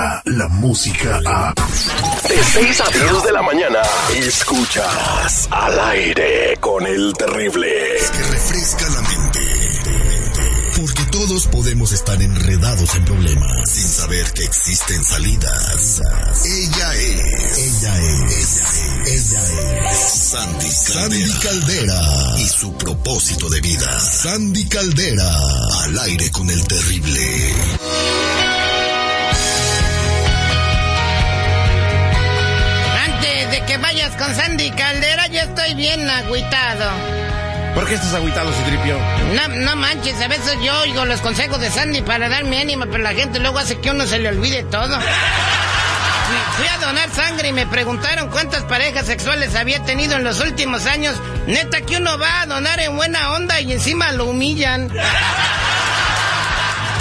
llega la música a... De 6 a 10 de la mañana, escuchas al aire con el terrible. que refresca la mente. Porque todos podemos estar enredados en problemas sin saber que existen salidas. Ella es. Ella es. Ella es. Sandy Caldera. Sandy Caldera. Y su propósito de vida. Sandy Caldera. Al aire con el terrible. Con Sandy Caldera, yo estoy bien agüitado. ¿Por qué estás agüitado, Citripio? No, no manches, a veces yo oigo los consejos de Sandy para darme ánimo, pero la gente luego hace que uno se le olvide todo. Fui, fui a donar sangre y me preguntaron cuántas parejas sexuales había tenido en los últimos años. Neta que uno va a donar en buena onda y encima lo humillan.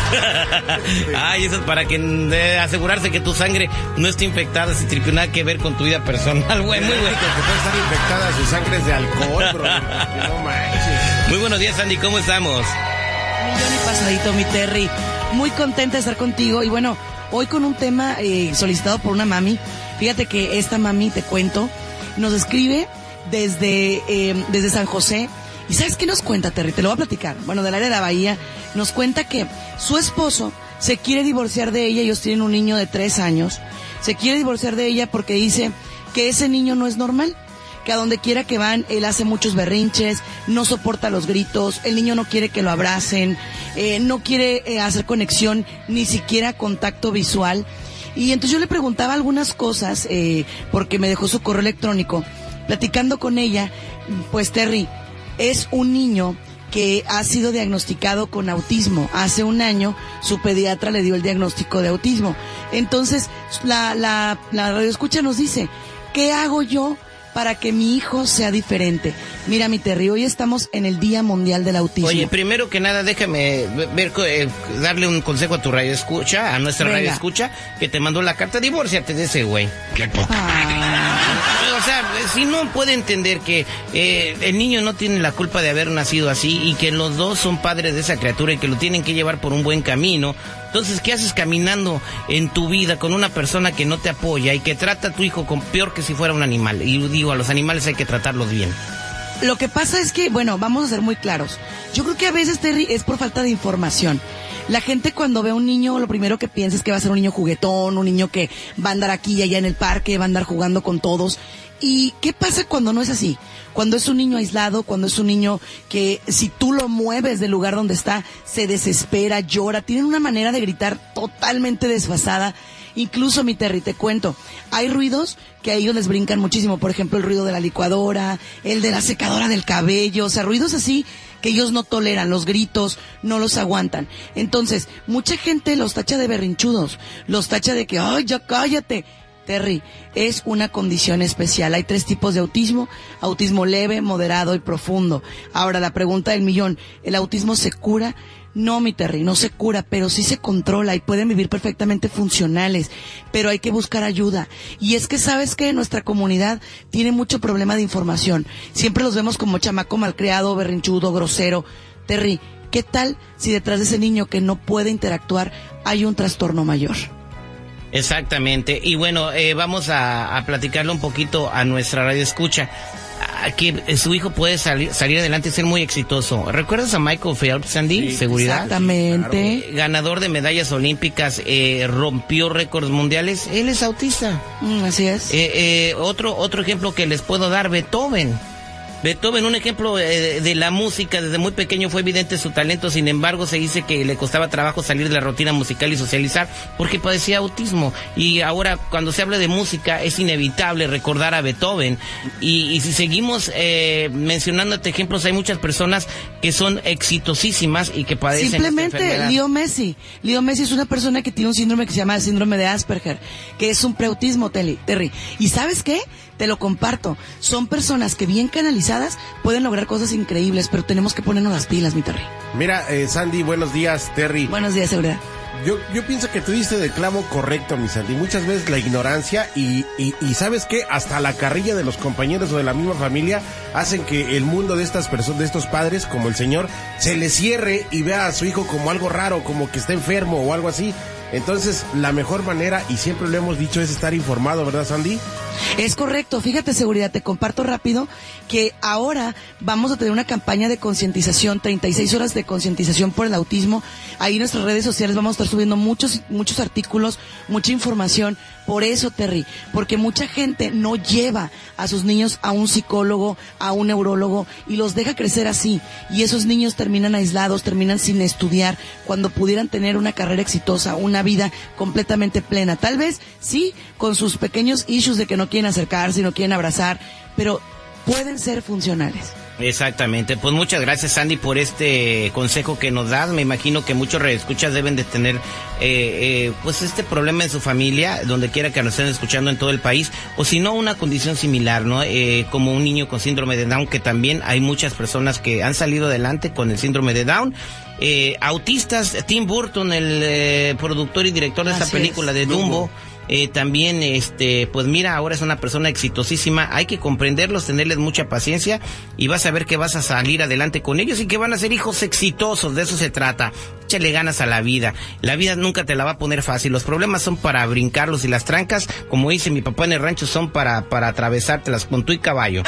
Ay, eso es para que de asegurarse que tu sangre no esté infectada, si tripió nada que ver con tu vida personal, güey, muy bueno. Que puede estar infectada su sangre es de alcohol, bro. Que no manches. Muy buenos días, Andy, ¿cómo estamos? Millón y pasadito, mi Terry. Muy contenta de estar contigo. Y bueno, hoy con un tema eh, solicitado por una mami. Fíjate que esta mami, te cuento, nos escribe desde, eh, desde San José. ¿Y sabes qué nos cuenta, Terry? Te lo voy a platicar. Bueno, del área de la Bahía. Nos cuenta que su esposo se quiere divorciar de ella. Ellos tienen un niño de tres años. Se quiere divorciar de ella porque dice que ese niño no es normal que a donde quiera que van, él hace muchos berrinches, no soporta los gritos, el niño no quiere que lo abracen, eh, no quiere eh, hacer conexión, ni siquiera contacto visual. Y entonces yo le preguntaba algunas cosas, eh, porque me dejó su correo electrónico, platicando con ella, pues Terry, es un niño que ha sido diagnosticado con autismo. Hace un año su pediatra le dio el diagnóstico de autismo. Entonces, la, la, la radioescucha nos dice, ¿qué hago yo para que mi hijo sea diferente? Mira, mi Terry, hoy estamos en el Día Mundial del Autismo. Oye, primero que nada, déjame ver, eh, darle un consejo a tu radio escucha, a nuestra Venga. radio escucha, que te mandó la carta, divórciate de ese güey. Ah, O sea, si no puede entender que eh, el niño no tiene la culpa de haber nacido así y que los dos son padres de esa criatura y que lo tienen que llevar por un buen camino, entonces, ¿qué haces caminando en tu vida con una persona que no te apoya y que trata a tu hijo con peor que si fuera un animal? Y digo, a los animales hay que tratarlos bien. Lo que pasa es que, bueno, vamos a ser muy claros. Yo creo que a veces, Terry, es por falta de información. La gente cuando ve a un niño, lo primero que piensa es que va a ser un niño juguetón, un niño que va a andar aquí y allá en el parque, va a andar jugando con todos. ¿Y qué pasa cuando no es así? Cuando es un niño aislado, cuando es un niño que si tú lo mueves del lugar donde está, se desespera, llora, tienen una manera de gritar totalmente desfasada. Incluso, mi Terry, te cuento, hay ruidos que a ellos les brincan muchísimo. Por ejemplo, el ruido de la licuadora, el de la secadora del cabello, o sea, ruidos así que ellos no toleran, los gritos, no los aguantan. Entonces, mucha gente los tacha de berrinchudos, los tacha de que, ay, ya cállate. Terry, es una condición especial. Hay tres tipos de autismo, autismo leve, moderado y profundo. Ahora, la pregunta del millón, ¿el autismo se cura? No, mi Terry, no se cura, pero sí se controla y pueden vivir perfectamente funcionales, pero hay que buscar ayuda. Y es que sabes que nuestra comunidad tiene mucho problema de información. Siempre los vemos como chamaco malcriado, berrinchudo, grosero. Terry, ¿qué tal si detrás de ese niño que no puede interactuar hay un trastorno mayor? Exactamente. Y bueno, eh, vamos a, a platicarle un poquito a nuestra radio escucha. Que eh, su hijo puede salir, salir adelante y ser muy exitoso. ¿Recuerdas a Michael Phelps, Sandy? Seguridad. Exactamente. Ganador de medallas olímpicas, eh, rompió récords mundiales. Él es autista. Mm, así es. Eh, eh, otro, otro ejemplo que les puedo dar, Beethoven. Beethoven, un ejemplo eh, de la música, desde muy pequeño fue evidente su talento, sin embargo se dice que le costaba trabajo salir de la rutina musical y socializar porque padecía autismo. Y ahora cuando se habla de música es inevitable recordar a Beethoven. Y, y si seguimos eh, mencionándote ejemplos, hay muchas personas que son exitosísimas y que padecen Simplemente. Leo Messi. Leo Messi es una persona que tiene un síndrome que se llama el síndrome de Asperger, que es un preautismo, Terry. ¿Y sabes qué? Te lo comparto. Son personas que bien canalizadas pueden lograr cosas increíbles, pero tenemos que ponernos las pilas, mi Terry. Mira, eh, Sandy, buenos días, Terry. Buenos días, seguridad. Yo, yo pienso que tú diste del clavo correcto, mi Sandy. Muchas veces la ignorancia y, y, y sabes qué, hasta la carrilla de los compañeros o de la misma familia hacen que el mundo de estas personas, de estos padres, como el señor, se le cierre y vea a su hijo como algo raro, como que está enfermo o algo así. Entonces, la mejor manera, y siempre lo hemos dicho, es estar informado, ¿verdad, Sandy? Es correcto, fíjate seguridad, te comparto rápido que ahora vamos a tener una campaña de concientización, 36 horas de concientización por el autismo. Ahí en nuestras redes sociales vamos a estar subiendo muchos, muchos artículos, mucha información. Por eso, Terry, porque mucha gente no lleva a sus niños a un psicólogo, a un neurólogo y los deja crecer así. Y esos niños terminan aislados, terminan sin estudiar, cuando pudieran tener una carrera exitosa, una vida completamente plena. Tal vez sí, con sus pequeños issues de que no quieren acercarse, no quieren abrazar, pero pueden ser funcionales. Exactamente, pues muchas gracias Sandy por este consejo que nos das. Me imagino que muchos reescuchas deben de tener eh, eh, pues este problema en su familia, donde quiera que nos estén escuchando en todo el país, o si no una condición similar, ¿no? Eh, como un niño con síndrome de Down, que también hay muchas personas que han salido adelante con el síndrome de Down. autistas, Tim Burton, el productor y director de esta película de Dumbo eh, también, este, pues mira, ahora es una persona exitosísima. Hay que comprenderlos, tenerles mucha paciencia y vas a ver que vas a salir adelante con ellos y que van a ser hijos exitosos. De eso se trata. Échale ganas a la vida. La vida nunca te la va a poner fácil. Los problemas son para brincarlos y las trancas, como dice mi papá en el rancho, son para, para atravesártelas con tu y caballo.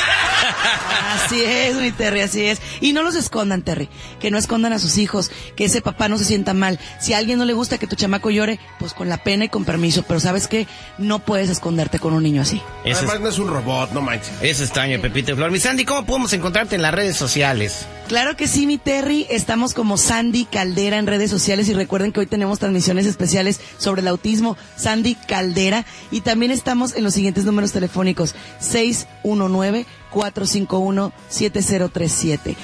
Así es, mi Terry, así es. Y no los escondan, Terry. Que no escondan a sus hijos, que ese papá no se sienta mal. Si a alguien no le gusta que tu chamaco llore, pues con la pena y con permiso. Pero sabes que no puedes esconderte con un niño así. Además no es un robot, no manches. Es extraño, Pepito Flor. Mi Sandy, ¿cómo podemos encontrarte en las redes sociales? Claro que sí, mi Terry. Estamos como Sandy Caldera en redes sociales y recuerden que hoy tenemos transmisiones especiales sobre el autismo. Sandy Caldera. Y también estamos en los siguientes números telefónicos. 619 451-7037.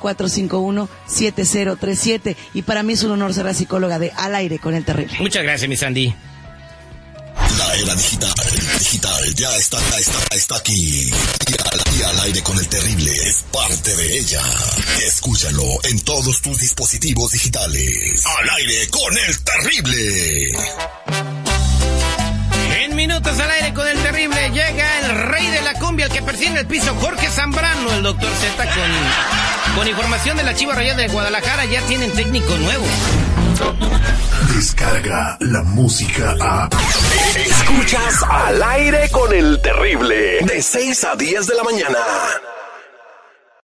619-451-7037. Y para mí es un honor ser la psicóloga de Al aire con el terrible. Muchas gracias, mi Sandy. Era digital, digital, ya está, está, está aquí. Y al, aire con el terrible es parte de ella. Escúchalo en todos tus dispositivos digitales. Al aire con el terrible. En minutos al aire con el terrible llega el rey de la cumbia, el que persigue el piso, Jorge Zambrano, el doctor Z con, con información de la Chiva Royal de Guadalajara, ya tienen técnico nuevo. Descarga la música a. Escuchas al aire con el terrible. De 6 a 10 de la mañana.